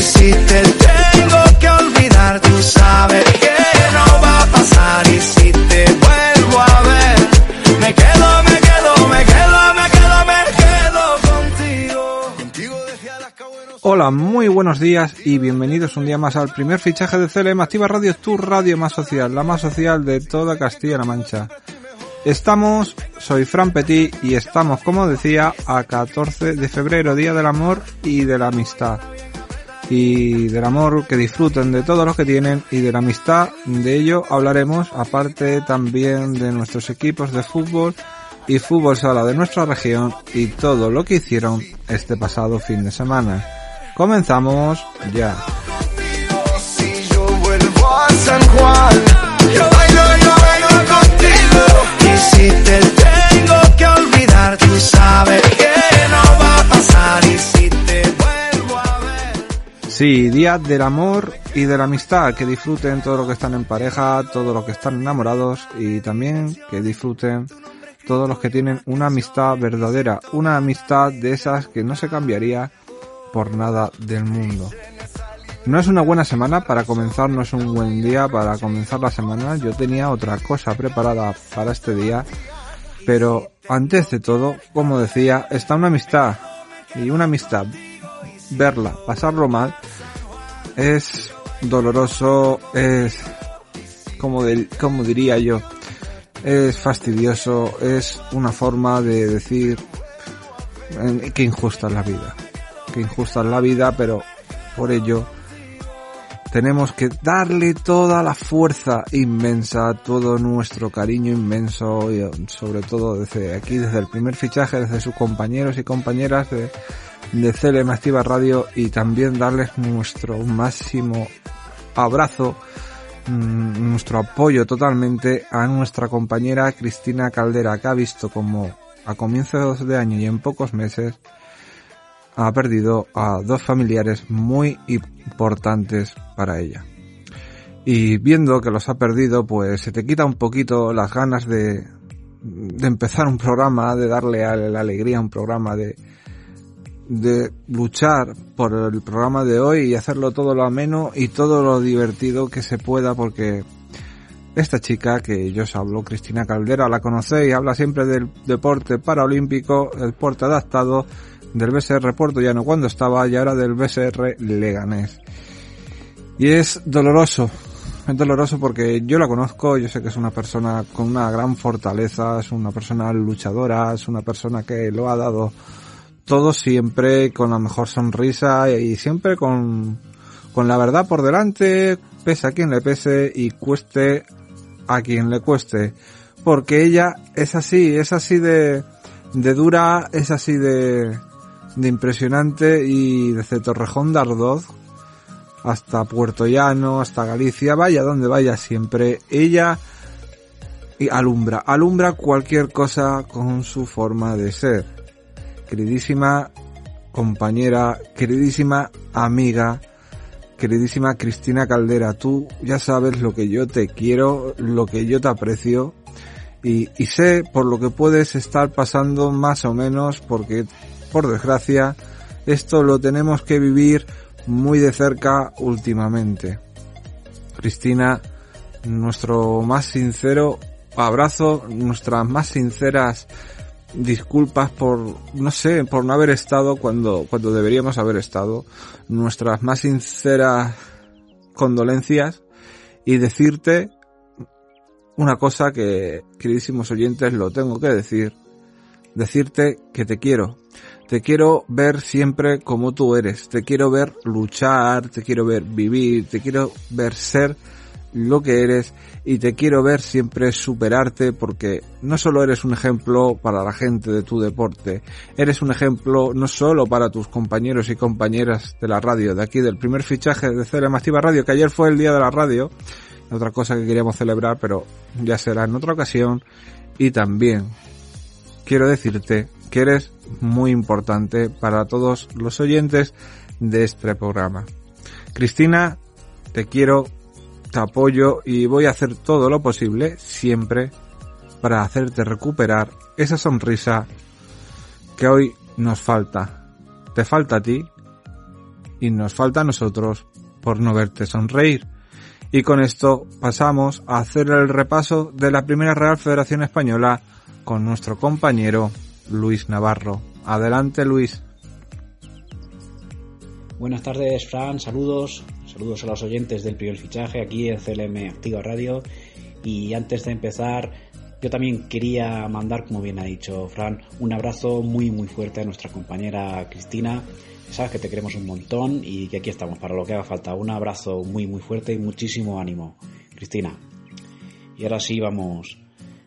Si te tengo que olvidar, tú sabes que no va a pasar. Y si te vuelvo a ver, me quedo, me quedo, me quedo, me quedo, me quedo contigo. Hola, muy buenos días y bienvenidos un día más al primer fichaje de CLM Activa Radio, tu radio más social, la más social de toda Castilla-La Mancha. Estamos, soy Fran Petit y estamos, como decía, a 14 de febrero, Día del Amor y de la Amistad. Y del amor que disfruten de todos los que tienen y de la amistad, de ello hablaremos, aparte también de nuestros equipos de fútbol y fútbol sala de nuestra región y todo lo que hicieron este pasado fin de semana. Comenzamos ya. Sí, día del amor y de la amistad, que disfruten todos los que están en pareja, todos los que están enamorados y también que disfruten todos los que tienen una amistad verdadera, una amistad de esas que no se cambiaría por nada del mundo. No es una buena semana para comenzar, no es un buen día para comenzar la semana. Yo tenía otra cosa preparada para este día, pero antes de todo, como decía, está una amistad y una amistad verla, pasarlo mal, es doloroso, es, como, del- como diría yo, es fastidioso, es una forma de decir eh, que injusta es la vida, que injusta es la vida, pero por ello tenemos que darle toda la fuerza inmensa, todo nuestro cariño inmenso, y sobre todo desde aquí, desde el primer fichaje, desde sus compañeros y compañeras de, de CLM Activa Radio y también darles nuestro máximo abrazo, mm, nuestro apoyo totalmente a nuestra compañera Cristina Caldera, que ha visto como a comienzos de año y en pocos meses ha perdido a dos familiares muy importantes para ella. Y viendo que los ha perdido, pues se te quita un poquito las ganas de, de empezar un programa, de darle a la alegría a un programa, de, de luchar por el programa de hoy y hacerlo todo lo ameno y todo lo divertido que se pueda porque esta chica que yo os hablo, Cristina Caldera, la conocéis, habla siempre del deporte paraolímpico, el deporte adaptado, del BSR Puerto Llano cuando estaba y ahora del BSR Leganés. Y es doloroso, es doloroso porque yo la conozco, yo sé que es una persona con una gran fortaleza, es una persona luchadora, es una persona que lo ha dado todo siempre con la mejor sonrisa y siempre con, con la verdad por delante, pese a quien le pese y cueste a quien le cueste. Porque ella es así, es así de, de dura, es así de, de impresionante y desde Torrejón de Ardoz hasta Puerto Llano, hasta Galicia, vaya donde vaya siempre, ella alumbra, alumbra cualquier cosa con su forma de ser. Queridísima compañera, queridísima amiga, queridísima Cristina Caldera, tú ya sabes lo que yo te quiero, lo que yo te aprecio y, sé por lo que puedes estar pasando más o menos porque por desgracia esto lo tenemos que vivir muy de cerca últimamente. Cristina, nuestro más sincero abrazo, nuestras más sinceras disculpas por, no sé, por no haber estado cuando, cuando deberíamos haber estado, nuestras más sinceras condolencias y decirte una cosa que, queridísimos oyentes, lo tengo que decir, decirte que te quiero. Te quiero ver siempre como tú eres. Te quiero ver luchar, te quiero ver vivir, te quiero ver ser lo que eres y te quiero ver siempre superarte porque no solo eres un ejemplo para la gente de tu deporte, eres un ejemplo no solo para tus compañeros y compañeras de la radio, de aquí del primer fichaje de CLM Activa Radio, que ayer fue el día de la radio, otra cosa que queríamos celebrar, pero ya será en otra ocasión, y también quiero decirte que eres muy importante para todos los oyentes de este programa. Cristina, te quiero, te apoyo y voy a hacer todo lo posible siempre para hacerte recuperar esa sonrisa que hoy nos falta. Te falta a ti y nos falta a nosotros por no verte sonreír. Y con esto pasamos a hacer el repaso de la primera Real Federación Española con nuestro compañero Luis Navarro. Adelante Luis. Buenas tardes Fran, saludos, saludos a los oyentes del primer fichaje aquí en CLM Activa Radio y antes de empezar yo también quería mandar, como bien ha dicho Fran, un abrazo muy muy fuerte a nuestra compañera Cristina. Sabes que te queremos un montón y que aquí estamos para lo que haga falta. Un abrazo muy muy fuerte y muchísimo ánimo, Cristina. Y ahora sí vamos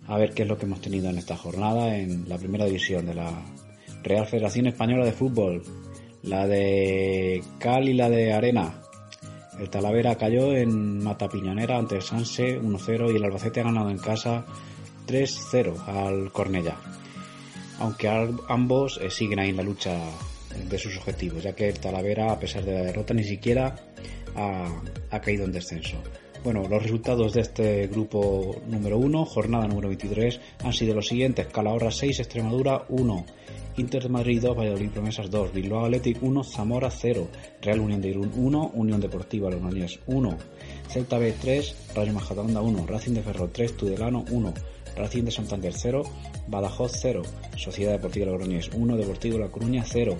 a ver qué es lo que hemos tenido en esta jornada en la primera división de la Real Federación Española de Fútbol, la de Cal y la de Arena. El Talavera cayó en Mata Piñonera ante el Sanse 1-0 y el Albacete ha ganado en casa 3-0 al Cornella. Aunque ambos eh, siguen ahí en la lucha de sus objetivos, ya que el Talavera, a pesar de la derrota, ni siquiera ha, ha caído en descenso. Bueno, los resultados de este grupo número 1, jornada número 23, han sido los siguientes. Calahorra 6, Extremadura 1, Inter de Madrid 2, Valladolid Promesas 2, Bilbao Athletic 1, Zamora 0, Real Unión de Irún 1, Unión Deportiva Logroñés 1, Celta B 3, Rayo Majadahonda 1, Racing de Ferro 3, Tudelano 1, Racing de Santander 0, Badajoz 0, Sociedad Deportiva Logroñés 1, Deportivo La Coruña 0,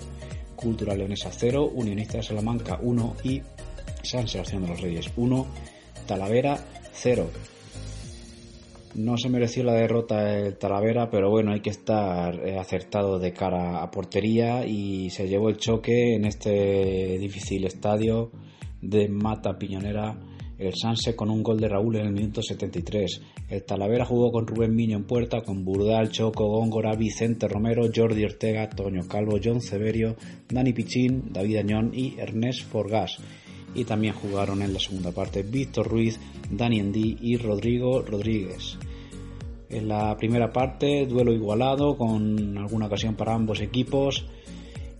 Cultural Leonesa 0, Unionista de Salamanca 1 y San Sebastián de los Reyes 1, Talavera 0. No se mereció la derrota el Talavera, pero bueno, hay que estar eh, acertado de cara a portería y se llevó el choque en este difícil estadio de Mata Piñonera el Sanse con un gol de Raúl en el minuto 73. El Talavera jugó con Rubén Miño en puerta, con Burdal, Choco, Góngora, Vicente Romero, Jordi Ortega, Toño Calvo, John Severio, Dani Pichín, David Añón y Ernest Forgas y también jugaron en la segunda parte Víctor Ruiz, Dani Endí y Rodrigo Rodríguez. En la primera parte, duelo igualado con alguna ocasión para ambos equipos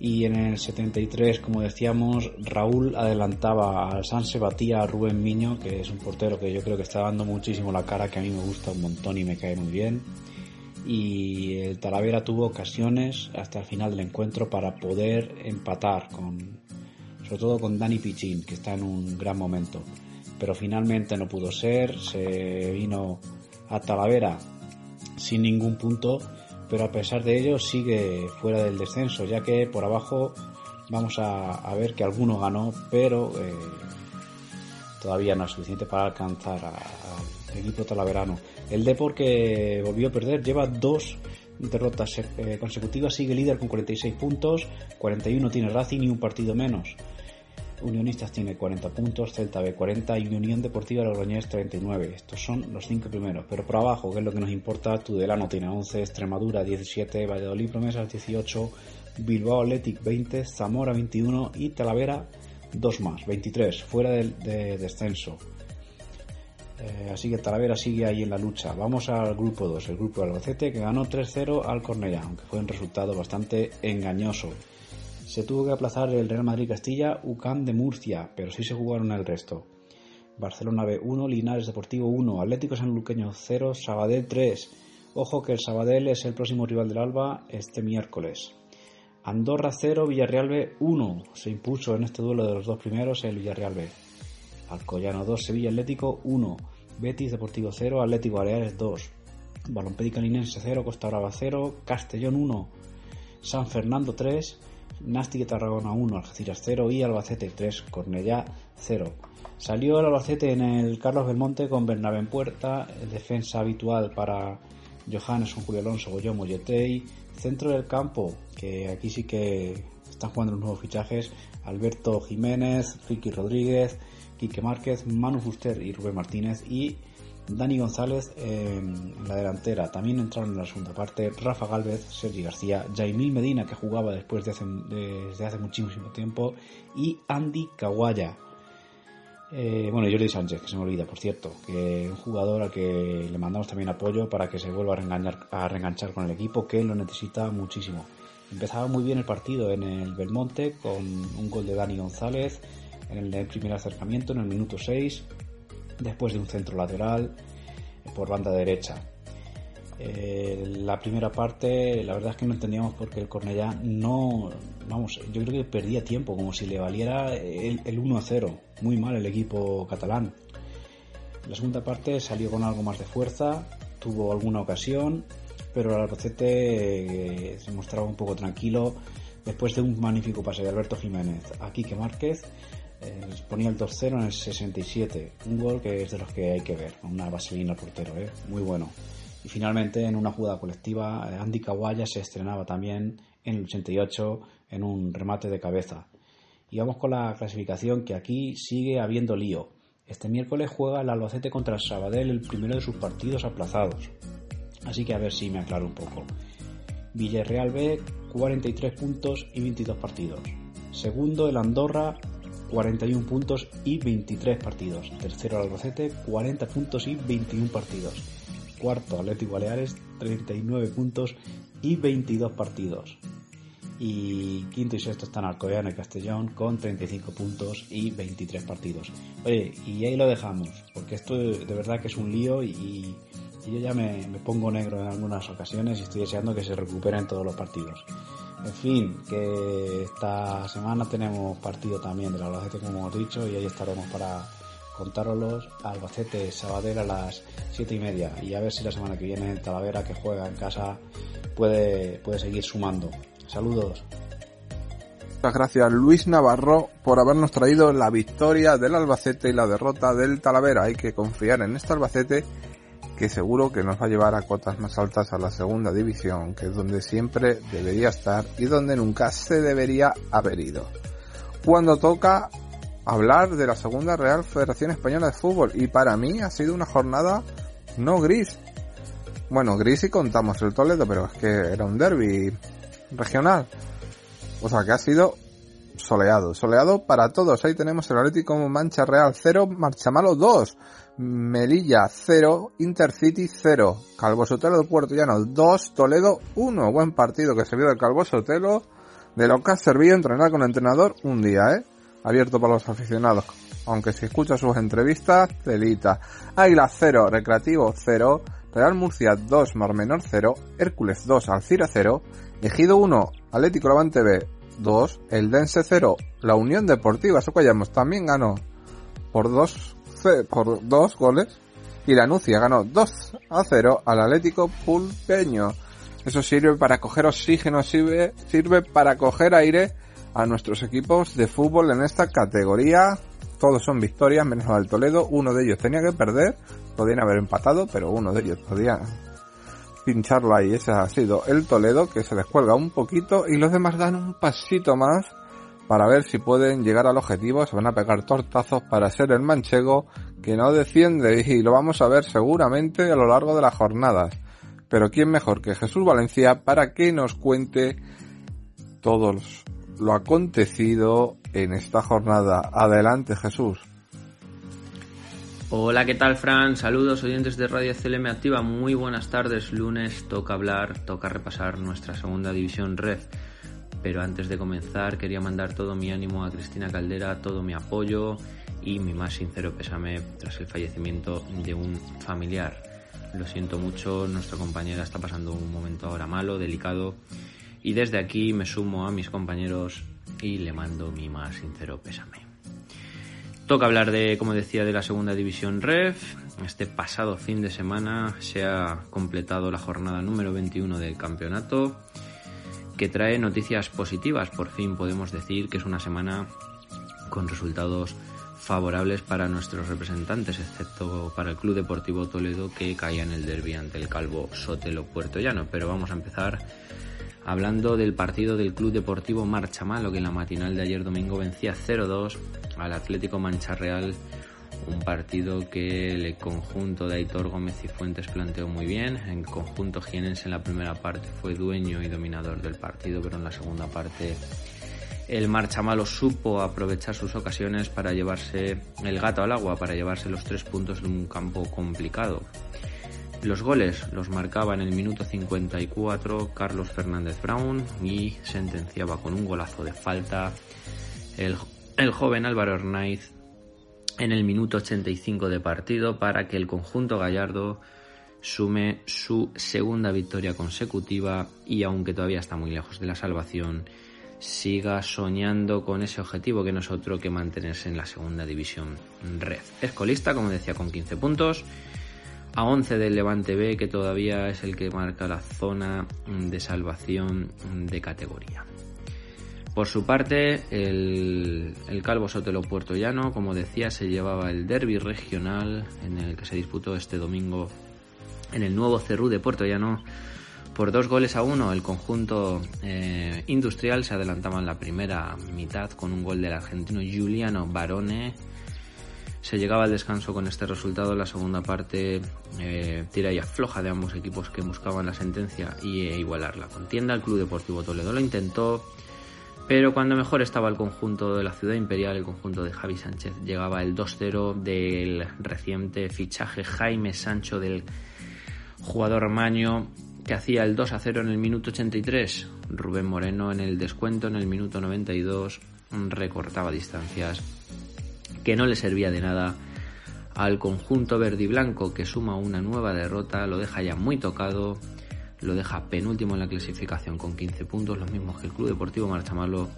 y en el 73, como decíamos, Raúl adelantaba al Sanse, batía a Rubén Miño, que es un portero que yo creo que está dando muchísimo la cara, que a mí me gusta un montón y me cae muy bien. Y el Talavera tuvo ocasiones hasta el final del encuentro para poder empatar con, sobre todo con Dani Pichín, que está en un gran momento. Pero finalmente no pudo ser, se vino a Talavera sin ningún punto, pero a pesar de ello sigue fuera del descenso, ya que por abajo vamos a, ver que alguno ganó, pero eh, todavía no es suficiente para alcanzar al equipo talaverano. El Depor que volvió a perder lleva dos derrotas eh, consecutivas, sigue líder con 46 puntos, 41 tiene Racing y un partido menos. Unionistas tiene 40 puntos, Celta B 40 y Unión Deportiva Logroñés 39. Estos son los cinco primeros. Pero por abajo, que es lo que nos importa, Tudelano tiene 11, Extremadura 17, Valladolid Promesas 18, Bilbao Athletic 20, Zamora 21 y Talavera 2 más, 23, fuera de descenso. Eh, así que Talavera sigue ahí en la lucha. Vamos al grupo 2, el grupo de Albacete que ganó 3-0 al Cornellá, aunque fue un resultado bastante engañoso. Se tuvo que aplazar el Real Madrid-Castilla, UCAM de Murcia, pero sí se jugaron el resto. Barcelona B1, Linares Deportivo 1, Atlético Sanluqueño 0, Sabadell 3. Ojo que el Sabadell es el próximo rival del Alba este miércoles. Andorra 0, Villarreal B 1. Se impuso en este duelo de los dos primeros el Villarreal B. Alcoyano 2, Sevilla Atlético 1. Betis Deportivo 0, Atlético Baleares 2. Balompédica Linense 0, Costa Brava 0, Castellón 1, San Fernando 3, Nástic Tarragona 1, Algeciras 0 y Albacete 3, Cornellá 0. Salió el Albacete en el Carlos Belmonte con Bernabé en puerta, defensa habitual para Johannes, Julio Alonso, Goyomo, Yetei, centro del campo, que aquí sí que están jugando los nuevos fichajes Alberto Jiménez, Ricky Rodríguez, Quique Márquez, Manu Fuster y Rubén Martínez y Dani González en la delantera. También entraron en la segunda parte Rafa Galvez, Sergi García, Jaimil Medina que jugaba después de hace, desde hace muchísimo tiempo y Andy Kawaya. Eh, bueno, Jordi Sánchez, que se me olvida, por cierto, que un jugador al que le mandamos también apoyo para que se vuelva a, reenganchar, a reenganchar con el equipo, que lo necesita muchísimo. Empezaba muy bien el partido en el Belmonte con un gol de Dani González en el primer acercamiento en el minuto 6 después de un centro lateral por banda derecha. Eh, la primera parte, la verdad es que no entendíamos por qué el Cornellá no, vamos, yo creo que perdía tiempo, como si le valiera el, 1-0. Muy mal el equipo catalán. La segunda parte salió con algo más de fuerza, tuvo alguna ocasión, pero el Albacete eh, se mostraba un poco tranquilo después de un magnífico pase de Alberto Jiménez a Quique Márquez eh, ponía el 2-0 en el 67. Un gol que es de los que hay que ver. Una vaselina al portero, ¿eh? muy bueno. Y finalmente, en una jugada colectiva, eh, Andy Kawaya se estrenaba también en el 88 en un remate de cabeza. Y vamos con la clasificación que aquí sigue habiendo lío. Este miércoles juega el Albacete contra el Sabadell el primero de sus partidos aplazados. Así que a ver si me aclaro un poco. Villarreal B, 43 puntos y 22 partidos. Segundo el Andorra, 41 puntos y 23 partidos. Tercero Albacete, 40 puntos y 21 partidos. Cuarto Atlético Baleares, 39 puntos y 22 partidos. Y quinto y sexto están Alcoyano y Castellón con 35 puntos y 23 partidos. Oye, y ahí lo dejamos, porque esto de verdad que es un lío y, yo ya me, me pongo negro en algunas ocasiones y estoy deseando que se recuperen todos los partidos. En fin, que esta semana tenemos partido también del Albacete, como hemos dicho, y ahí estaremos para contároslos. Albacete, Sabadell a las siete y media. Y a ver si la semana que viene Talavera, que juega en casa, puede, puede seguir sumando. Saludos. Muchas gracias Luis Navarro por habernos traído la victoria del Albacete y la derrota del Talavera. Hay que confiar en este Albacete que seguro que nos va a llevar a cotas más altas a la segunda división, que es donde siempre debería estar y donde nunca se debería haber ido. Cuando toca hablar de la segunda Real Federación Española de Fútbol, y para mí ha sido una jornada no gris. Bueno, gris y contamos el Toledo, pero es que era un derby regional. O sea que ha sido soleado, soleado para todos. Ahí tenemos el Atlético Mancha Real 0, Marchamalo 2. Melilla 0, Intercity 0, Calvo Sotelo de Puerto Llano 2, Toledo 1. Buen partido que se vio del Calvo Sotelo, de lo que ha servido entrenar con el entrenador un día, ¿eh? Abierto para los aficionados. Aunque si escucha sus entrevistas, telita. Águila 0, Recreativo 0, Real Murcia 2, Mar Menor 0, Hércules 2, Alcira 0, Ejido 1, Atlético Levante B 2, El Dense 0, La Unión Deportiva Socollamos también ganó por 2 por dos goles y la Nucia ganó 2 a 0 al Atlético Pulpeño. Eso sirve para coger oxígeno, sirve, sirve para coger aire a nuestros equipos de fútbol en esta categoría. Todos son victorias, menos del Toledo. Uno de ellos tenía que perder, podían haber empatado, pero uno de ellos podía pincharlo ahí. Ese ha sido el Toledo, que se descuelga un poquito y los demás dan un pasito más para ver si pueden llegar al objetivo. Se van a pegar tortazos para ser el manchego que no desciende y lo vamos a ver seguramente a lo largo de las jornadas. Pero ¿quién mejor que Jesús Valencia para que nos cuente todo lo acontecido en esta jornada? Adelante Jesús. Hola, ¿qué tal Fran? Saludos oyentes de Radio CLM Activa. Muy buenas tardes. Lunes toca hablar, toca repasar nuestra segunda división Red pero antes de comenzar quería mandar todo mi ánimo a Cristina Caldera, todo mi apoyo y mi más sincero pésame tras el fallecimiento de un familiar. Lo siento mucho, nuestra compañera está pasando un momento ahora malo, delicado, y desde aquí me sumo a mis compañeros y le mando mi más sincero pésame. Toca hablar de, como decía, de la segunda división REF. Este pasado fin de semana se ha completado la jornada número 21 del campeonato que trae noticias positivas. Por fin podemos decir que es una semana con resultados favorables para nuestros representantes, excepto para el Club Deportivo Toledo que caía en el derby ante el Calvo Sotelo Puerto Llano. Pero vamos a empezar hablando del partido del Club Deportivo Marcha Malo, que en la matinal de ayer domingo vencía 0-2 al Atlético Mancha Real, un partido que el conjunto de Aitor Gómez y Fuentes planteó muy bien. En conjunto jienense en la primera parte fue dueño y dominador del partido, pero en la segunda parte el Marcha Malo supo aprovechar sus ocasiones para llevarse el gato al agua, para llevarse los tres puntos de un campo complicado. Los goles los marcaba en el minuto 54 Carlos Fernández Brown y sentenciaba con un golazo de falta el, joven Álvaro Hernáiz en el minuto 85 de partido para que el conjunto gallardo sume su segunda victoria consecutiva y aunque todavía está muy lejos de la salvación, siga soñando con ese objetivo que no es otro que mantenerse en la segunda división red. Es colista, como decía, con 15 puntos a 11 del Levante B, que todavía es el que marca la zona de salvación de categoría. Por su parte, el, Calvo Sotelo Puerto Llano, como decía, se llevaba el derby regional en el que se disputó este domingo en el nuevo Cerrú de Puerto Llano por dos goles a uno. El conjunto eh, industrial se adelantaba en la primera mitad con un gol del argentino Giuliano Barone se llegaba al descanso con este resultado. La segunda parte eh, tira y afloja de ambos equipos que buscaban la sentencia y e igualar la contienda. El Club Deportivo Toledo lo intentó, pero cuando mejor estaba el conjunto de la Ciudad Imperial, el conjunto de Javi Sánchez, llegaba el 2-0 del reciente fichaje Jaime Sancho del jugador Maño que hacía el 2-0 en el minuto 83. Rubén Moreno en el descuento en el minuto 92 recortaba distancias que no le servía de nada al conjunto verde y blanco que suma una nueva derrota, lo deja ya muy tocado, lo deja penúltimo en la clasificación con 15 puntos, los mismos que el Club Deportivo Marchamalo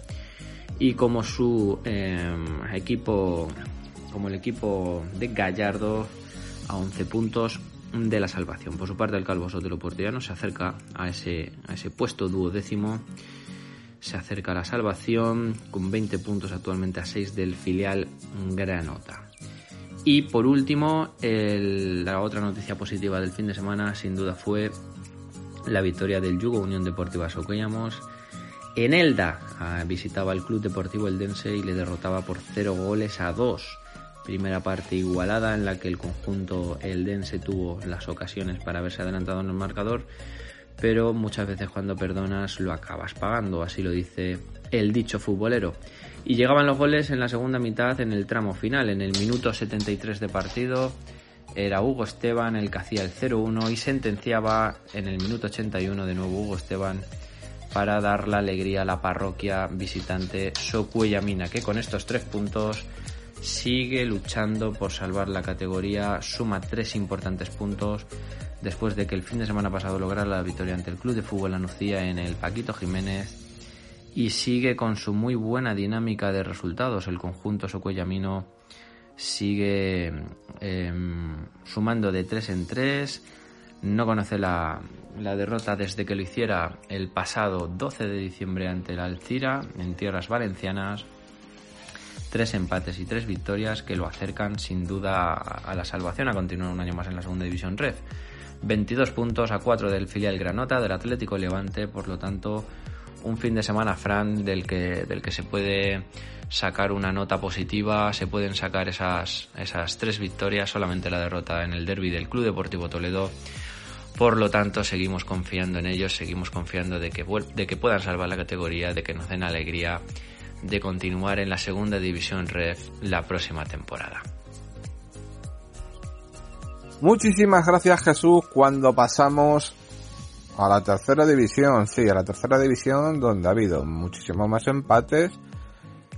y como su em, equipo, como el equipo de Gallardo a 11 puntos de la salvación. Por su parte el Calvo Sotelo Portellano se acerca a ese, a ese puesto duodécimo se acerca a la salvación con 20 puntos actualmente a 6 del filial Granota. Y por último, la otra noticia positiva del fin de semana sin duda fue la victoria del Yugo Unión Deportiva Socuellamos. En Elda ah, visitaba el Club Deportivo Eldense y le derrotaba por 0 goles a 2. Primera parte igualada en la que el conjunto eldense tuvo las ocasiones para haberse adelantado en el marcador, pero muchas veces cuando perdonas lo acabas pagando, así lo dice el dicho futbolero. Y llegaban los goles en la segunda mitad en el tramo final, en el minuto 73 de partido. Era Hugo Esteban el que hacía el 0-1 y sentenciaba en el minuto 81 de nuevo Hugo Esteban para dar la alegría a la parroquia visitante Socuellamina, que con estos tres puntos sigue luchando por salvar la categoría, suma tres importantes puntos después de que el fin de semana pasado lograra la victoria ante el Club de Fútbol Anucía en el Paquito Jiménez y sigue con su muy buena dinámica de resultados. El conjunto Socuellamino sigue em, sumando de 3 en 3, no conoce la, la, derrota desde que lo hiciera el pasado 12 de diciembre ante el Alcira en tierras valencianas. Tres empates y tres victorias que lo acercan sin duda a la salvación a continuar un año más en la segunda división Red. 22 puntos a 4 del filial Granota, del Atlético Levante, por lo tanto, un fin de semana, Fran, del que, del que se puede sacar una nota positiva, se pueden sacar esas, esas tres victorias, solamente la derrota en el derby del Club Deportivo Toledo. Por lo tanto, seguimos confiando en ellos, seguimos confiando de que, de que puedan salvar la categoría, de que nos den alegría de continuar en la segunda división Red la próxima temporada. Muchísimas gracias Jesús cuando pasamos a la tercera división, sí, a la tercera división donde ha habido muchísimos más empates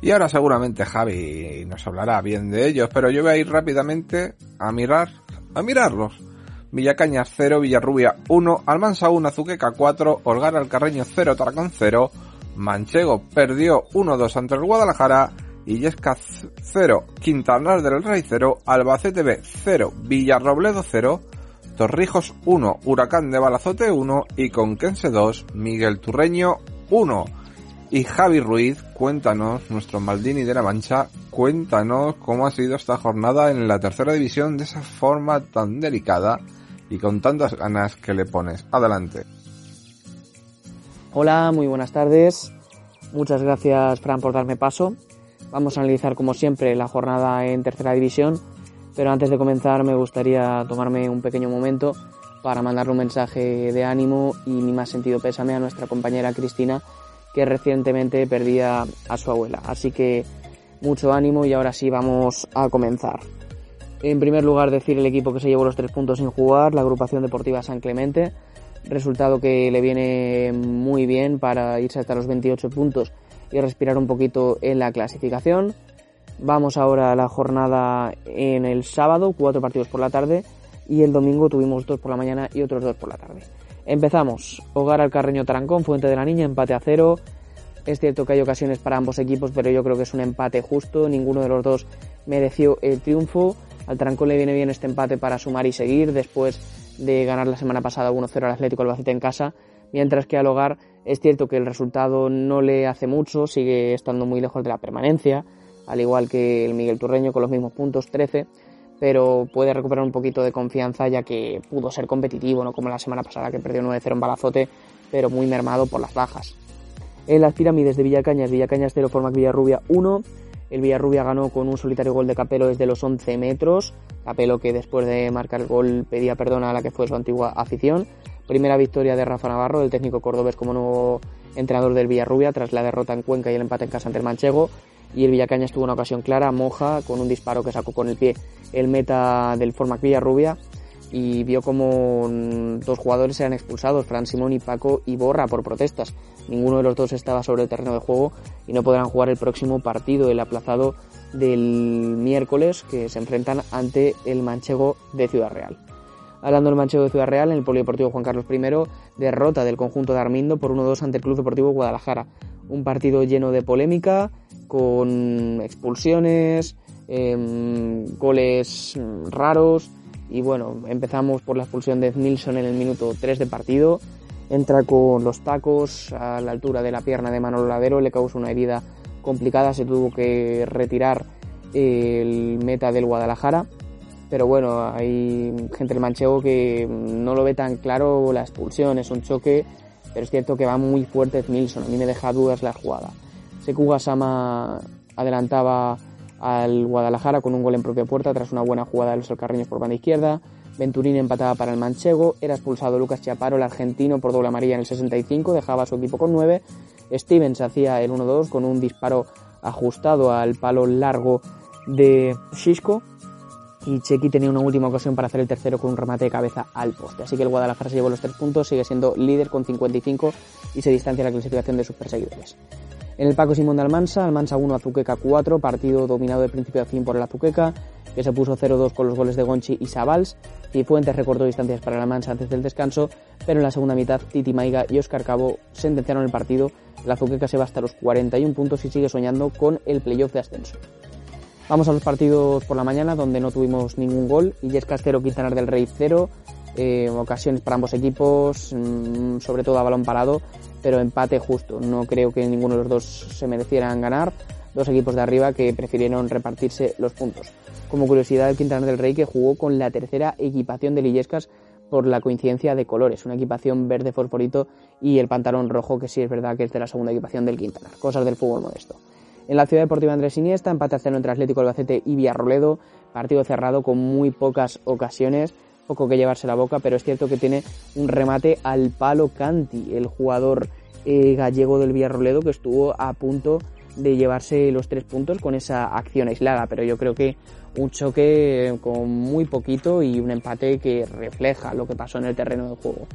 y ahora seguramente Javi nos hablará bien de ellos, pero yo voy a ir rápidamente a mirar, a mirarlos. Villacañas 0, Villarrubia 1, Almansa 1, Azuqueca 4, Olgar Alcarreño 0, Taracón 0, Manchego perdió 1-2 ante el Guadalajara Illesca 0, Quintanar del Rey 0, Albacete B 0, Villarrobledo 0, Torrijos 1, Huracán de Balazote 1 y Conquense 2, Miguel Turreño 1. Y Javi Ruiz, cuéntanos, nuestro Maldini de la Mancha, cuéntanos cómo ha sido esta jornada en la tercera división de esa forma tan delicada y con tantas ganas que le pones. Adelante. Hola, muy buenas tardes. Muchas gracias, Fran, por darme paso. Vamos a analizar, como siempre, la jornada en tercera división, pero antes de comenzar me gustaría tomarme un pequeño momento para mandarle un mensaje de ánimo y mi más sentido pésame a nuestra compañera Cristina, que recientemente perdía a su abuela. Así que mucho ánimo y ahora sí vamos a comenzar. En primer lugar, decir el equipo que se llevó los tres puntos sin jugar, la agrupación deportiva San Clemente resultado que le viene muy bien para irse hasta los 28 puntos y respirar un poquito en la clasificación. Vamos ahora a la jornada en el sábado, cuatro partidos por la tarde y el domingo tuvimos dos por la mañana y otros dos por la tarde. Empezamos, Hogar al Carreño Tarancón, Fuente de la Niña, empate a cero. Es cierto que hay ocasiones para ambos equipos, pero yo creo que es un empate justo, ninguno de los dos mereció el triunfo. Al Tarancón le viene bien este empate para sumar y seguir después de ganar la semana pasada 1-0 al Atlético Albacete en casa, mientras que al hogar es cierto que el resultado no le hace mucho, sigue estando muy lejos de la permanencia, al igual que el Miguel Turreño con los mismos puntos, 13, pero puede recuperar un poquito de confianza ya que pudo ser competitivo, no como la semana pasada que perdió 9-0 en Balazote, pero muy mermado por las bajas. En las pirámides de Villacañas, Villacañas 0, Formac Villarrubia 1, el Villarrubia ganó con un solitario gol de Capelo desde los 11 metros. Capelo que después de marcar el gol pedía perdón a la que fue su antigua afición. Primera victoria de Rafa Navarro, el técnico cordobés como nuevo entrenador del Villarrubia tras la derrota en Cuenca y el empate en casa ante el Manchego. Y el Villacañas tuvo una ocasión clara, Moja, con un disparo que sacó con el pie el meta del Formac Villarrubia y vio como dos jugadores eran expulsados, Fran Simón y Paco Iborra, por protestas. Ninguno de los dos estaba sobre el terreno de juego y no podrán jugar el próximo partido, el aplazado del miércoles, que se enfrentan ante el Manchego de Ciudad Real. Hablando del Manchego de Ciudad Real, en el Polideportivo Juan Carlos I, derrota del conjunto de Armindo por 1-2 ante el Club Deportivo Guadalajara. Un partido lleno de polémica, con expulsiones, em, goles raros, y bueno, empezamos por la expulsión de Nilsson en el minuto 3 de partido. Entra con los tacos a la altura de la pierna de Manolo Ladero, le causa una herida complicada, se tuvo que retirar el meta del Guadalajara. Pero bueno, hay gente del manchego que no lo ve tan claro la expulsión, es un choque, pero es cierto que va muy fuerte Nilsson, a mí me deja dudas la jugada. Sekuga Sama adelantaba al Guadalajara con un gol en propia puerta tras una buena jugada de los alcarreños por banda izquierda. Venturini empataba para el manchego, era expulsado Lucas Chiaparo, el argentino, por doble amarilla en el 65, dejaba a su equipo con 9. Stevens hacía el 1-2 con un disparo ajustado al palo largo de Xisco. Y Chequi tenía una última ocasión para hacer el tercero con un remate de cabeza al poste. Así que el Guadalajara se llevó los tres puntos, sigue siendo líder con 55 y se distancia la clasificación de sus perseguidores. En el Paco Simón de Almansa, Almansa 1, Azuqueca 4, partido dominado de principio a fin por el Azuqueca, que se puso 0-2 con los goles de Gonchi y Sabals. Cifuentes recortó distancias para Almansa antes del descanso, pero en la segunda mitad Titi Maiga y Oscar Cabo sentenciaron el partido. El Azuqueca se va hasta los 41 puntos y sigue soñando con el playoff de ascenso. Vamos a los partidos por la mañana, donde no tuvimos ningún gol. Illescas 0, Quintanar del Rey 0. Eh, ocasiones para ambos equipos, mm, sobre todo a balón parado pero empate justo. No creo que ninguno de los dos se merecieran ganar. Dos equipos de arriba que prefirieron repartirse los puntos. Como curiosidad, el Quintana del Rey que jugó con la tercera equipación de Lillescas por la coincidencia de colores, una equipación verde fosforito y el pantalón rojo que sí es verdad que es de la segunda equipación del Quintana. Cosas del fútbol modesto. En la ciudad deportiva Andrés Iniesta, empate a cero entre Atlético Albacete y Villarroledo, partido cerrado con muy pocas ocasiones poco que llevarse la boca, pero es cierto que tiene un remate al palo Canti, el jugador eh, gallego del Villarroledo que estuvo a punto de llevarse los tres puntos con esa acción aislada, pero yo creo que un choque con muy poquito y un empate que refleja lo que pasó en el terreno de juego.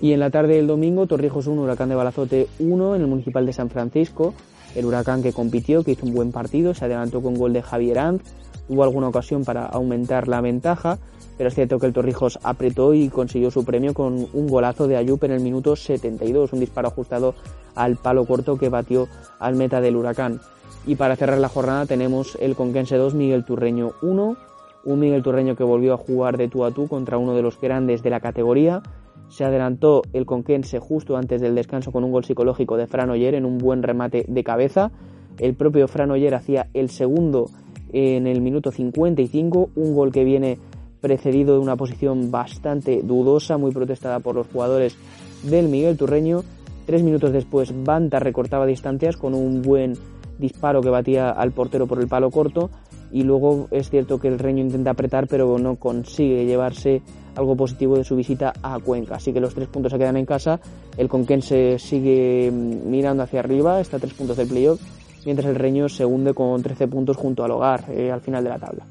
Y en la tarde del domingo, Torrijos 1, Huracán de Balazote 1 en el Municipal de San Francisco. El Huracán que compitió, que hizo un buen partido, se adelantó con gol de Javier Ant, tuvo alguna ocasión para aumentar la ventaja, pero es cierto que el Torrijos apretó y consiguió su premio con un golazo de Ayup en el minuto 72, un disparo ajustado al palo corto que batió al meta del Huracán. Y para cerrar la jornada tenemos el Conquense 2, Miguel Turreño 1, un Miguel Turreño que volvió a jugar de tú a tú contra uno de los grandes de la categoría. Se adelantó el Conquense justo antes del descanso con un gol psicológico de Fran Oyer en un buen remate de cabeza. El propio Fran Oyer hacía el segundo en el minuto 55, un gol que viene precedido de una posición bastante dudosa, muy protestada por los jugadores del Miguel Turreño. Tres minutos después, Banta recortaba distancias con un buen disparo que batía al portero por el palo corto y luego es cierto que el Reño intenta apretar pero no consigue llevarse algo positivo de su visita a Cuenca. Así que los tres puntos se quedan en casa, el Conquense sigue mm, mirando hacia arriba, está a tres puntos del playoff, mientras el Reño se hunde con 13 puntos junto al hogar eh, al final de la tabla.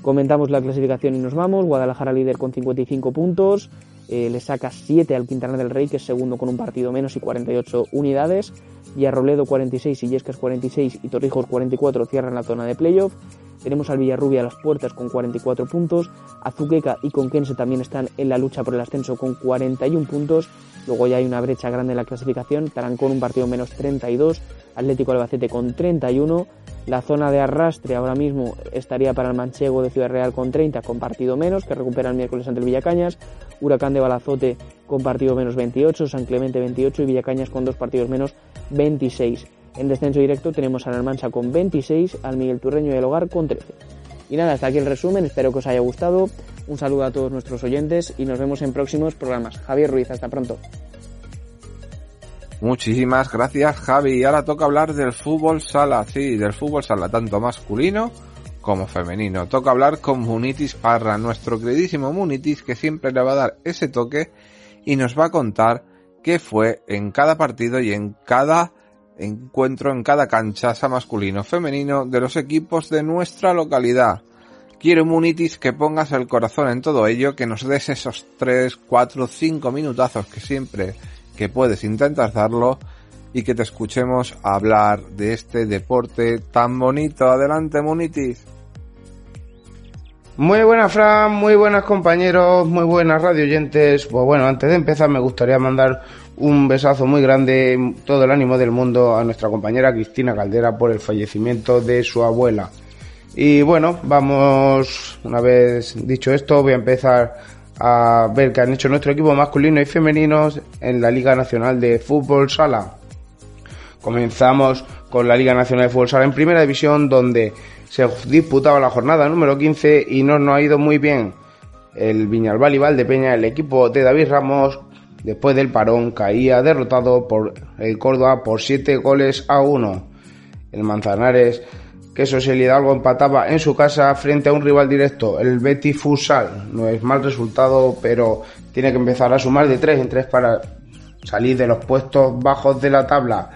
Comentamos la clasificación y nos vamos. Guadalajara líder con 55 puntos. Eh, le saca 7 al Quintana del Rey, que es segundo con un partido menos y 48 unidades. Y a Roledo 46 y Yescas 46 y Torrijos 44 cierran la zona de playoff. Tenemos al Villarrubia a las puertas con 44 puntos. Azuqueca y Conquense también están en la lucha por el ascenso con 41 puntos. Luego ya hay una brecha grande en la clasificación. Tarancón un partido menos 32. Atlético Albacete con 31. La zona de arrastre ahora mismo estaría para el Manchego de Ciudad Real con 30, con partido menos, que recupera el miércoles ante el Villacañas. Huracán de Balazote con partido menos 28, San Clemente 28 y Villacañas con dos partidos menos 26. En descenso directo tenemos a la Almansa con 26, al Miguel Turreño y el Hogar con 13. Y nada, hasta aquí el resumen, espero que os haya gustado. Un saludo a todos nuestros oyentes y nos vemos en próximos programas. Javier Ruiz, hasta pronto. Muchísimas gracias Javi. Y ahora toca hablar del fútbol sala, sí, del fútbol sala, tanto masculino como femenino. Toca hablar con Munitis Parra, nuestro queridísimo Munitis, que siempre le va a dar ese toque y nos va a contar qué fue en cada partido y en cada encuentro, en cada cancha, sea masculino femenino, de los equipos de nuestra localidad. Quiero Munitis que pongas el corazón en todo ello, que nos des esos 3, 4, 5 minutazos que siempre que puedes intentar darlo y que te escuchemos hablar de este deporte tan bonito. Adelante, Munitis. Muy buenas, Fran, muy buenas compañeros, muy buenas radio oyentes. Pues bueno, antes de empezar me gustaría mandar un besazo muy grande, todo el ánimo del mundo a nuestra compañera Cristina Caldera por el fallecimiento de su abuela. Y bueno, vamos, una vez dicho esto, voy a empezar a ver qué han hecho nuestro equipo masculino y femenino en la Liga Nacional de Fútbol Sala. Comenzamos con la Liga Nacional de Fútbol Sala en Primera División donde se disputaba la jornada número 15 y no nos ha ido muy bien. El Viñalbal y Valdepeña, el equipo de David Ramos, después del parón, caía derrotado por el Córdoba por 7 goles a 1. El Manzanares que el Hidalgo empataba en su casa frente a un rival directo, el Betis Futsal. No es mal resultado, pero tiene que empezar a sumar de 3 en 3 para salir de los puestos bajos de la tabla.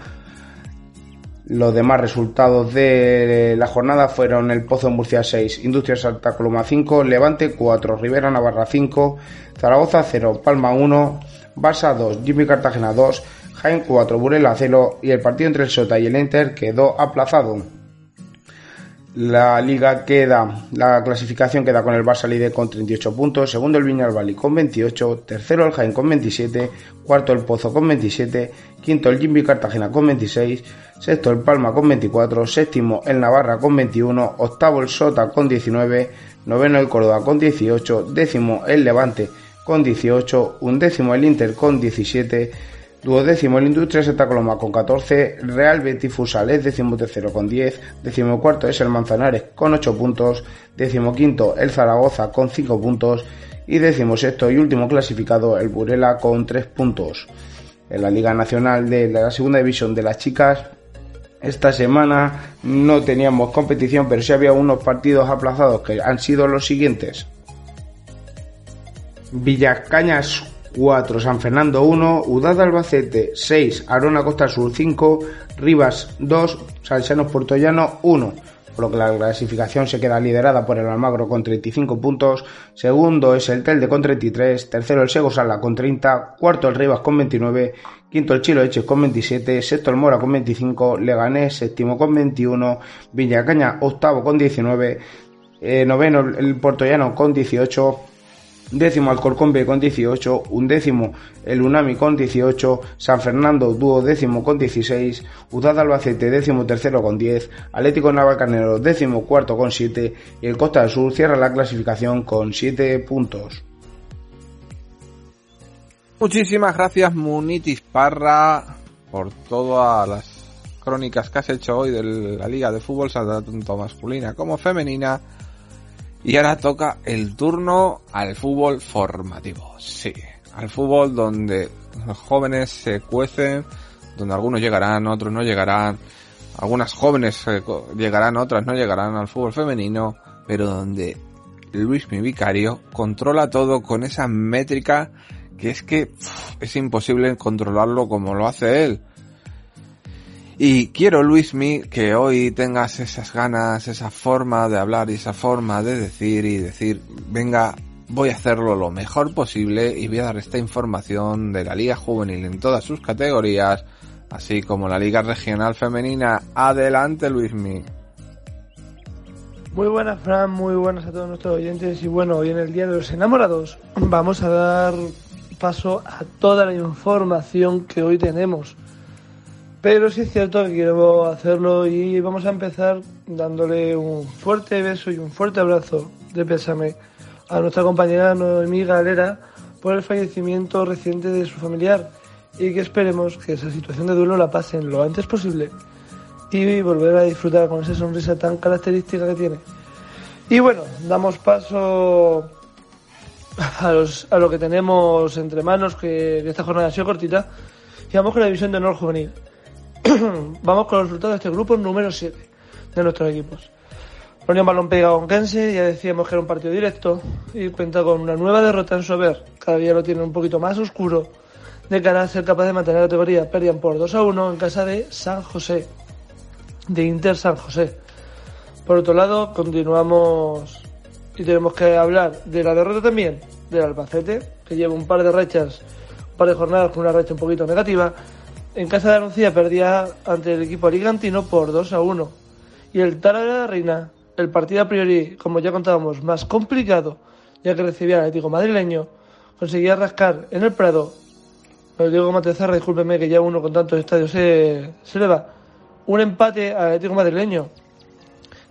Los demás resultados de la jornada fueron el Pozo Murcia 6, Industria Santa Coloma 5, Levante 4, Rivera Navarra 5, Zaragoza 0, Palma 1, Barça 2, Jimmy Cartagena 2, Jaén 4, Burela 0 y el partido entre el Sota y el Enter quedó aplazado. La liga queda, la clasificación queda con el Barça líder con 38 puntos, segundo el Viñal con 28, tercero el Jaén con 27, cuarto el Pozo con 27, quinto el Jimmy Cartagena con 26, sexto el Palma con 24, séptimo el Navarra con 21, octavo el Sota con 19, noveno el Córdoba con 18, décimo el Levante con 18, undécimo el Inter con 17, Duodécimo el Industria Santa Coloma con 14, Real Betis es décimo tercero con 10, décimo cuarto es el Manzanares con 8 puntos, décimo quinto el Zaragoza con 5 puntos y décimo sexto y último clasificado el Burela con 3 puntos. En la Liga Nacional de la Segunda División de las Chicas, esta semana no teníamos competición, pero sí había unos partidos aplazados que han sido los siguientes. Villacañas 4 San Fernando 1, Udada Albacete 6, Arona Costa Sur 5, Rivas 2, Salsianos Puertollano 1. Por lo que la clasificación se queda liderada por el Almagro con 35 puntos, segundo es el Telde con 33, tercero el Sego Sala con 30, cuarto el Rivas con 29, quinto el Chilo Eches con 27, sexto el Mora con 25, Leganés séptimo con 21, Villacaña octavo con 19, eh, noveno el Puertollano con 18, décimo Alcorcón B con 18, undécimo el Unami con 18, San Fernando dúo décimo con 16, Udada Albacete décimo tercero con 10, Atlético Navalcarnero décimo cuarto con 7 y el Costa del Sur cierra la clasificación con 7 puntos. Muchísimas gracias Munitis Parra por todas las crónicas que has hecho hoy de la Liga de Fútbol, tanto masculina como femenina y ahora toca el turno al fútbol formativo. Sí, al fútbol donde Los jóvenes se cuecen, donde algunos llegarán, otros no llegarán. Algunas jóvenes llegarán, otras no llegarán al fútbol femenino, pero donde Luis mi vicario controla todo con esa métrica que es que es imposible controlarlo como lo hace él. Y quiero, Luismi, que hoy tengas esas ganas, esa forma de hablar y esa forma de decir y decir, venga, voy a hacerlo lo mejor posible y voy a dar esta información de la Liga Juvenil en todas sus categorías, así como la Liga Regional Femenina. Adelante, Luismi. Muy buenas, Fran, muy buenas a todos nuestros oyentes. Y bueno, hoy en el Día de los Enamorados vamos a dar paso a toda la información que hoy tenemos. Pero sí es cierto que quiero hacerlo y vamos a empezar dándole un fuerte beso y un fuerte abrazo de pésame a nuestra compañera Noemí Galera por el fallecimiento reciente de su familiar y que esperemos que esa situación de duelo la pasen lo antes posible y volver a disfrutar con esa sonrisa tan característica que tiene. Y bueno, damos paso a, lo que tenemos entre manos, que, que esta jornada ha sido cortita, y vamos con la división de honor juvenil. Vamos con los resultados de este grupo número 7 de nuestros equipos. La Unión Balompié Conquense, ya decíamos que era un partido directo y cuenta con una nueva derrota en su haber. Cada día lo tiene un poquito más oscuro de cara a ser capaz de mantener la categoría. Perdían por 2 a 1 en casa de San José, de Inter San José. Por otro lado, continuamos y tenemos que hablar de la derrota también del Albacete, que lleva un par de rachas, un par de jornadas con una racha un poquito negativa en casa de Anuncia perdía ante el equipo alicantino por 2 a 1. Y el Talavera de Reina, el partido a priori, como ya contábamos, más complicado, ya que recibía al Atlético madrileño, conseguía rascar en el Prado. Lo digo Matezarra, discúlpeme que ya uno con tantos estadios se, se le va. Un empate al Atlético madrileño.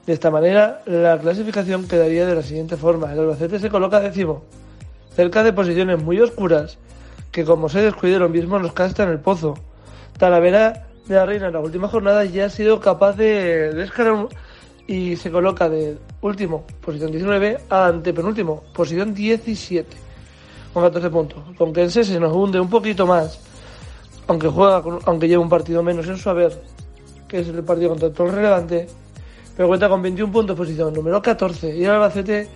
De esta manera, la clasificación quedaría de la siguiente forma. El Albacete se coloca décimo, cerca de posiciones muy oscuras, que como se descuide lo mismo nos casta en el pozo. Talavera de la Reina en la última jornada ya ha sido capaz de, descargar y se coloca de último, posición 19, ante penúltimo, posición 17, con 14 puntos. Con Kense se nos hunde un poquito más, aunque juega, aunque lleva un partido menos en su haber, que es el partido contra todo relevante, pero cuenta con 21 puntos, posición número 14, y el Albacete,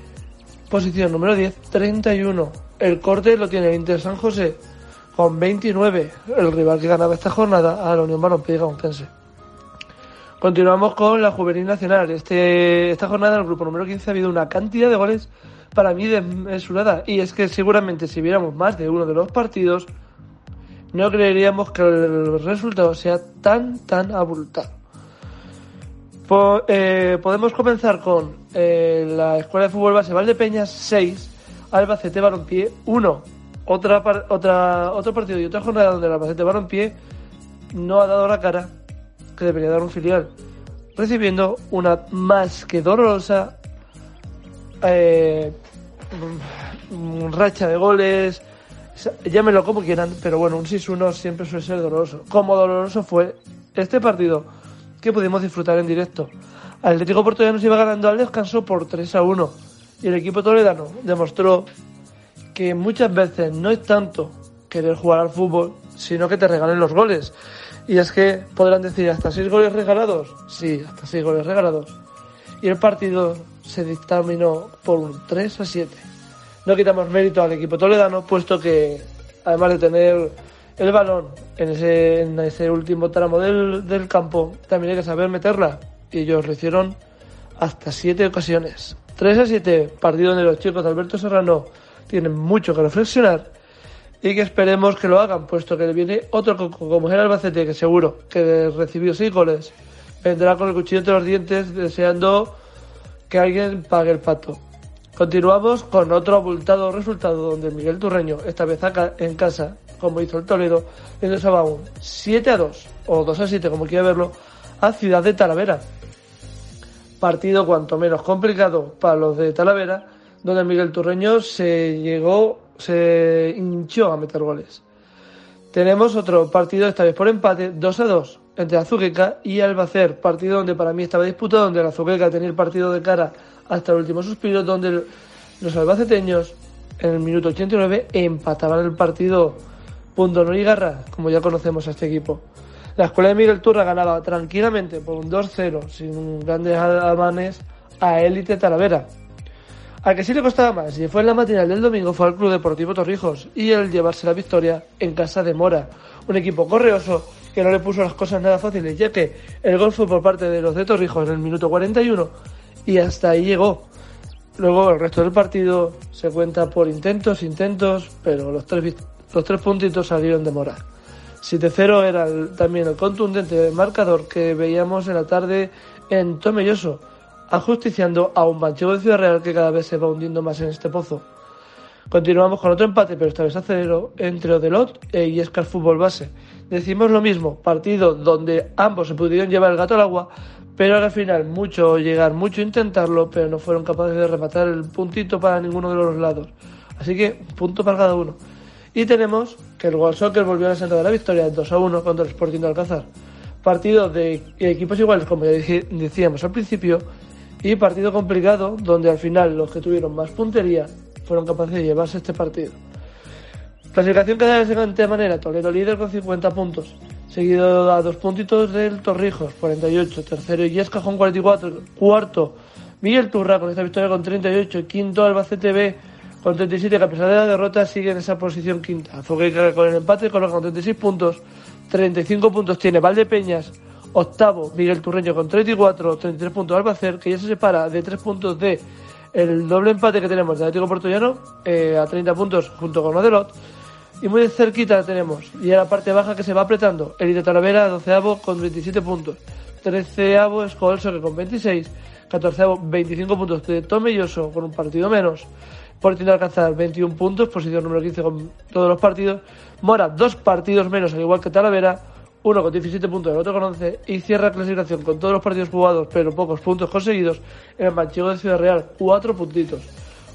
posición número 10, 31. El corte lo tiene el Inter San José, con 29, el rival que ganaba esta jornada a la Unión Balompié Conquense. Continuamos con la Juvenil Nacional. Este, esta jornada en el grupo número 15 ha habido una cantidad de goles para mí desmesurada. Y es que seguramente si viéramos más de uno de los partidos, no creeríamos que el resultado sea tan, tan abultado. Eh, podemos comenzar con eh, la Escuela de Fútbol Base Valdepeñas 6, Albacete Balompié 1 otra, otra, otro partido y otra jornada donde el Albacete Balompié no ha dado la cara que debería dar un filial, recibiendo una más que dolorosa eh, racha de goles, llámenlo como quieran, pero bueno, un 6-1 siempre suele ser doloroso. Como doloroso fue este partido que pudimos disfrutar en directo. Atlético Portugués nos iba ganando al descanso por 3 a 1 y el equipo toledano demostró que muchas veces no es tanto querer jugar al fútbol, sino que te regalen los goles. Y es que podrán decir hasta seis goles regalados. Sí, hasta seis goles regalados. Y el partido se dictaminó por un 3 a 7. No quitamos mérito al equipo toledano, puesto que además de tener el balón en ese, en ese último tramo del, del campo, también hay que saber meterla. Y ellos lo hicieron hasta siete ocasiones. 3 a 7, partido donde los chicos de Alberto Serrano tienen mucho que reflexionar y que esperemos que lo hagan, puesto que le viene otro como el Albacete, que seguro que recibió seis goles, vendrá con el cuchillo entre los dientes deseando que alguien pague el pato. Continuamos con otro abultado resultado donde Miguel Turreño, esta vez acá en casa, como hizo el Toledo, va un 7 a 2, o 2 a 7, como quiera verlo, a Ciudad de Talavera. Partido cuanto menos complicado para los de Talavera, donde Miguel Turreño se llegó, se hinchó a meter goles. Tenemos otro partido, esta vez por empate, 2 a 2, entre Azuqueca y Albacer, partido donde para mí estaba disputado, donde Azuqueca tenía el partido de cara hasta el último suspiro, donde los albaceteños en el minuto 89 empataban el partido punto no y como ya conocemos a este equipo. La escuela de Miguel Turra ganaba tranquilamente por un 2-0, sin grandes amanes, a Élite Talavera. A que sí le costaba más, y fue en la matinal del domingo, fue al Club Deportivo Torrijos y el llevarse la victoria en casa de Mora, un equipo correoso que no le puso las cosas nada fáciles, ya que el gol fue por parte de los de Torrijos en el minuto 41 y hasta ahí llegó. Luego el resto del partido se cuenta por intentos, intentos, pero los tres, los tres puntitos salieron de Mora. 7-0 era también el contundente marcador que veíamos en la tarde en Tomelloso, ajusticiando a un manchego de Ciudad Real que cada vez se va hundiendo más en este pozo. Continuamos con otro empate, pero esta vez a cero, entre Odelot e Iescar Fútbol Base. Decimos lo mismo, partido donde ambos se pudieron llevar el gato al agua, pero al final mucho llegar, mucho intentarlo, pero no fueron capaces de rematar el puntito para ninguno de los lados. Así que punto para cada uno. Y tenemos que el World Soccer volvió a la senda de la victoria 2 a 1 contra el Sporting de Alcázar. Partido de equipos iguales, como ya decíamos al principio, y partido complicado, donde al final los que tuvieron más puntería fueron capaces de llevarse este partido. Clasificación queda de la siguiente manera: Toledo líder con 50 puntos, seguido a dos puntitos del Torrijos, 48, tercero Yesca con 44, cuarto Miguel Turra con esta victoria con 38, quinto Albacete B con 37, que a pesar de la derrota sigue en esa posición quinta. Fogueira con el empate coloca con 36 puntos, 35 puntos tiene Valdepeñas, octavo Miguel Turreño con 34, 33 puntos Albacer, que ya se separa de 3 puntos de el doble empate que tenemos de Atlético Portollano eh, a 30 puntos junto con Odelot. Y muy cerquita tenemos, y a la parte baja que se va apretando, el de Talavera, 12 con 27 puntos, 13 Escolso que con 26, 14 25 puntos de Tomelloso con un partido menos, Sporting de alcanzar 21 puntos, posición número 15 con todos los partidos. Mora, dos partidos menos, al igual que Talavera, uno con 17 puntos, el otro con 11, y cierra clasificación con todos los partidos jugados, pero pocos puntos conseguidos, en el Manchego de Ciudad Real, cuatro puntitos.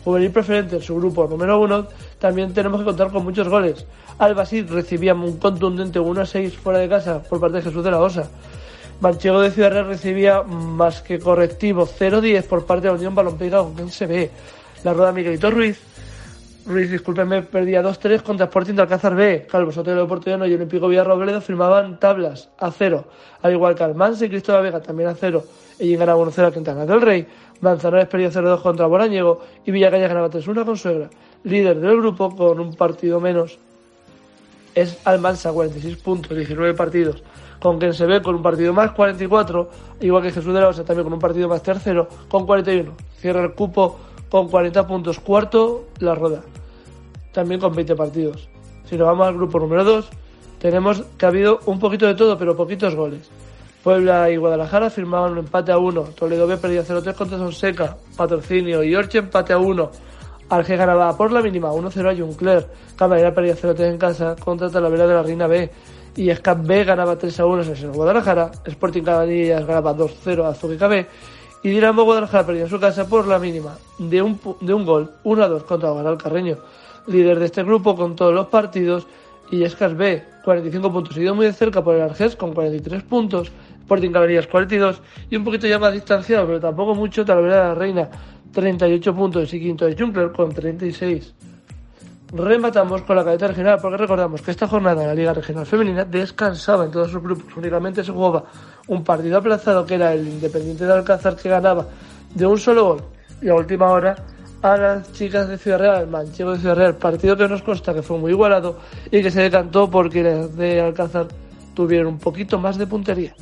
Juvenil preferente en su grupo número uno, también tenemos que contar con muchos goles. Albacid recibía un contundente 1 a 6 fuera de casa por parte de Jesús de la Osa. Manchego de Ciudad Real recibía más que correctivo 0-10 por parte de la Unión Balompié con quien se ve la rueda Miguelito Ruiz. Ruiz, discúlpeme, perdía 2-3 contra Sporting de Alcázar B. Calvo Sotelo de Portollano y Olímpico Villarrobledo firmaban tablas a cero, al igual que Almanse y Cristóbal Vega también a cero. Y ganaba 1-0 a Quintana del Rey. Manzanares perdía 0-2 contra Borañego y Villacaya ganaba 3-1 con Suegra. Líder del grupo con un partido menos es Almansa, 46 puntos, 19 partidos. Con quien se ve con un partido más, 44, igual que Jesús de la Osa también con un partido más tercero, con 41. Cierra el cupo con 40 puntos. Cuarto, la Roda, también con 20 partidos. Si nos vamos al grupo número 2, tenemos que ha habido un poquito de todo, pero poquitos goles. Puebla y Guadalajara firmaban un empate a 1. Toledo B perdía 0-3 contra Sonseca. Patrocinio y Orche empate a 1. Arge ganaba por la mínima 1-0 a Juncler. Camarera perdía 0-3 en casa contra Talavera de la Reina B. Y Scap B ganaba 3-1 en Guadalajara. Sporting Cabanillas ganaba 2-0 a Zubica B y Dinamo Guadalajara perdió en su casa por la mínima de un, de un gol, 1 a 2 contra Guadalajara Carreño, líder de este grupo con todos los partidos, y Escas B, 45 puntos, seguido muy de cerca por el Arges con 43 puntos, Sporting Caballerías 42 y un poquito ya más distanciado, pero tampoco mucho, Talavera de la Reina 38 puntos y quinto de Junkler con 36 rematamos con la cadeta regional, porque recordamos que esta jornada en la Liga Regional Femenina descansaba en todos sus grupos, únicamente se jugaba un partido aplazado que era el Independiente de Alcázar que ganaba de un solo gol. Y a última hora a las chicas de Ciudad Real, el manchego de Ciudad Real, partido que nos consta que fue muy igualado y que se decantó porque las de Alcázar tuvieron un poquito más de puntería.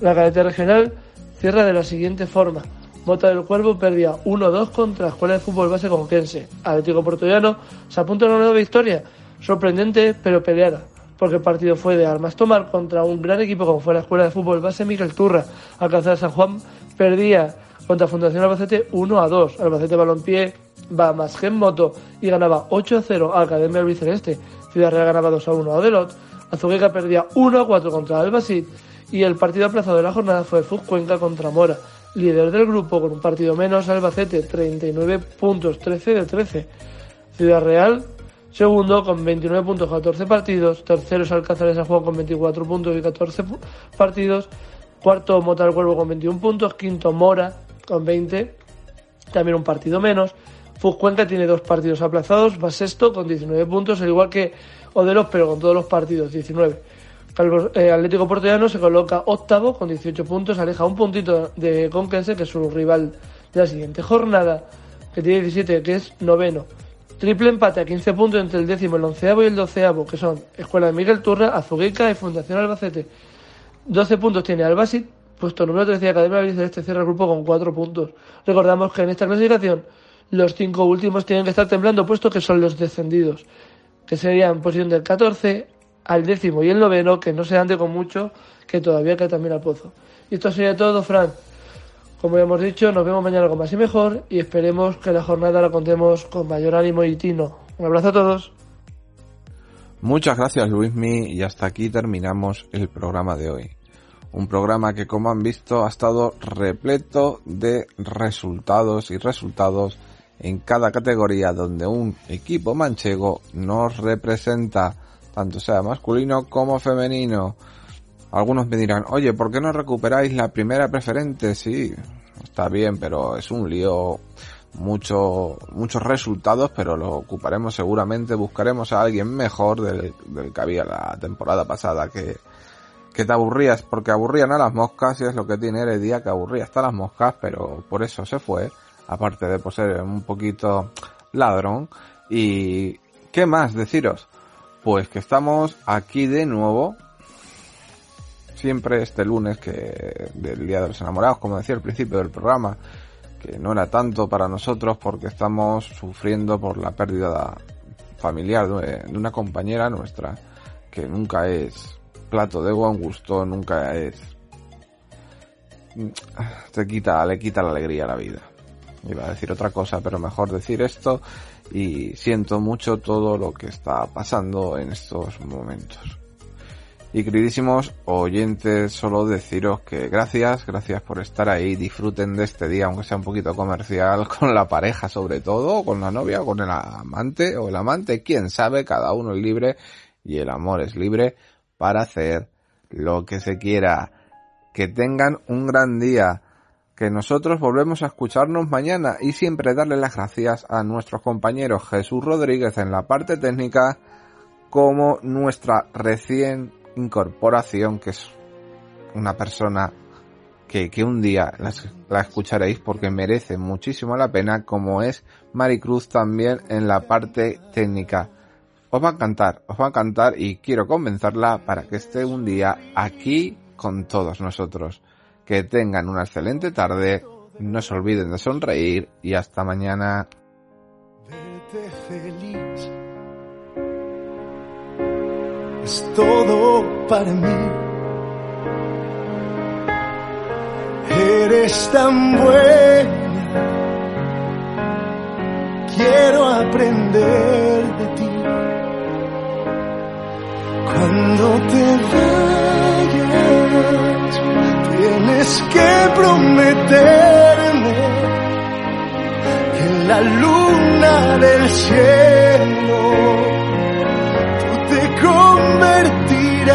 La cadeta regional cierra de la siguiente forma. Mota del Cuervo perdía 1-2 contra la Escuela de Fútbol Base Conquense. Atlético Portollano se apunta a una nueva victoria. Sorprendente, pero peleada. Porque el partido fue de armas tomar contra un gran equipo como fue la Escuela de Fútbol Base Miguel Turra. Alcanzar San Juan perdía contra Fundación Albacete 1-2. Albacete Balompié va más que en moto y ganaba 8-0 a Academia Celeste. Ciudad Real ganaba 2-1 a Odelot. Azuqueca perdía 1-4 contra Albacete y el partido aplazado de la jornada fue Fuz Cuenca contra Mora líder del grupo con un partido menos, Albacete 39 puntos, 13 de 13. Ciudad Real, segundo con 29 puntos, 14 partidos. Tercero es Alcázar de San Juan con 24 puntos y 14 partidos. Cuarto Mota del Cuervo con 21 puntos. Quinto Mora con 20, también un partido menos. Fuscuenca tiene dos partidos aplazados, va sexto con 19 puntos, al igual que o de los, pero con todos los partidos, 19. El eh, Atlético Portollano se coloca octavo con 18 puntos, aleja un puntito de Conquense, que es su rival de la siguiente jornada, que tiene 17, que es noveno. Triple empate a 15 puntos entre el décimo, el onceavo y el doceavo, que son Escuela de Miguel Turra, Azuguica y Fundación Albacete. 12 puntos tiene Albasit, puesto número 13 de Academia de Celeste cierra el grupo con 4 puntos. Recordamos que en esta clasificación los cinco últimos tienen que estar temblando, puesto que son los descendidos, que serían posición del 14 al décimo y el noveno, que no se ande con mucho, que todavía queda también al pozo. Y esto sería todo, Fran. Como ya hemos dicho, nos vemos mañana con más y mejor y esperemos que la jornada la contemos con mayor ánimo y tino. Un abrazo a todos. Muchas gracias Luismi y hasta aquí terminamos el programa de hoy. Un programa que como han visto ha estado repleto de resultados y resultados en cada categoría donde un equipo manchego nos representa, tanto sea masculino como femenino. Algunos me dirán, oye, ¿por qué no recuperáis la primera preferente? Sí, está bien, pero es un lío. Mucho, muchos resultados, pero lo ocuparemos seguramente. Buscaremos a alguien mejor del, que había la temporada pasada que, que te aburrías, porque aburrían a las moscas y es lo que tiene el día que aburría hasta las moscas, pero por eso se fue, aparte de por ser un poquito ladrón. Y, ¿qué más deciros? Pues que estamos aquí de nuevo siempre este lunes que del Día de los Enamorados, como decía al principio del programa, que no era tanto para nosotros porque estamos sufriendo por la pérdida familiar de una compañera nuestra que nunca es plato de buen gusto, nunca es te quita, le quita la alegría a la vida. Iba a decir otra cosa, pero mejor decir esto y siento mucho todo lo que está pasando en estos momentos. Y queridísimos oyentes, solo deciros que gracias, gracias por estar ahí, disfruten de este día, aunque sea un poquito comercial, con la pareja sobre todo, con la novia, con el amante o el amante, quién sabe, cada uno es libre y el amor es libre para hacer lo que se quiera. Que tengan un gran día, que nosotros volvemos a escucharnos mañana y siempre darle las gracias a nuestros compañeros Jesús Rodríguez en la parte técnica como nuestra recién incorporación, que es una persona que, que un día la, escucharéis porque merece muchísimo la pena, como es Maricruz también en la parte técnica. Os va a cantar, os va a cantar y quiero convencerla para que esté un día aquí con todos nosotros. Que tengan una excelente tarde, no se olviden de sonreír y hasta mañana. es todo para mí. Eres tan buena, quiero aprender Cuando te vayas, tienes que prometerme que la luna del cielo convertirás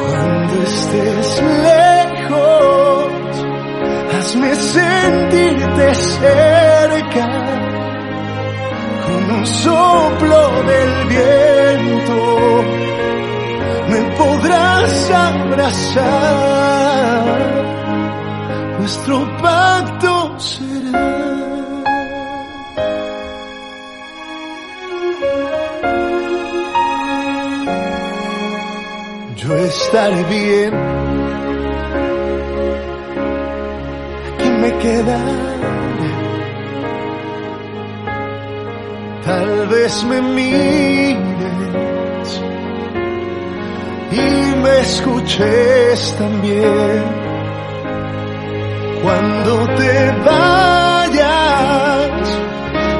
cuando estés lejos. Hazme sentirte cerca abrazar. Nuestro pacto será. yo estaré bien. Aquí me quedaré. Tal vez me mires me escuches también. Cuando te vayas,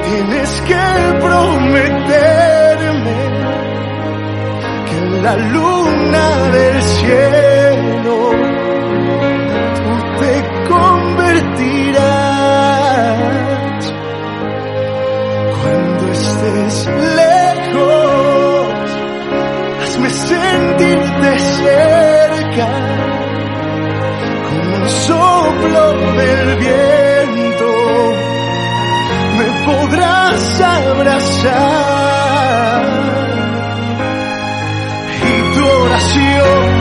tienes que prometerme la luna del cielo, cerca, como un soplo del viento, me podrás abrazar. Y tu oración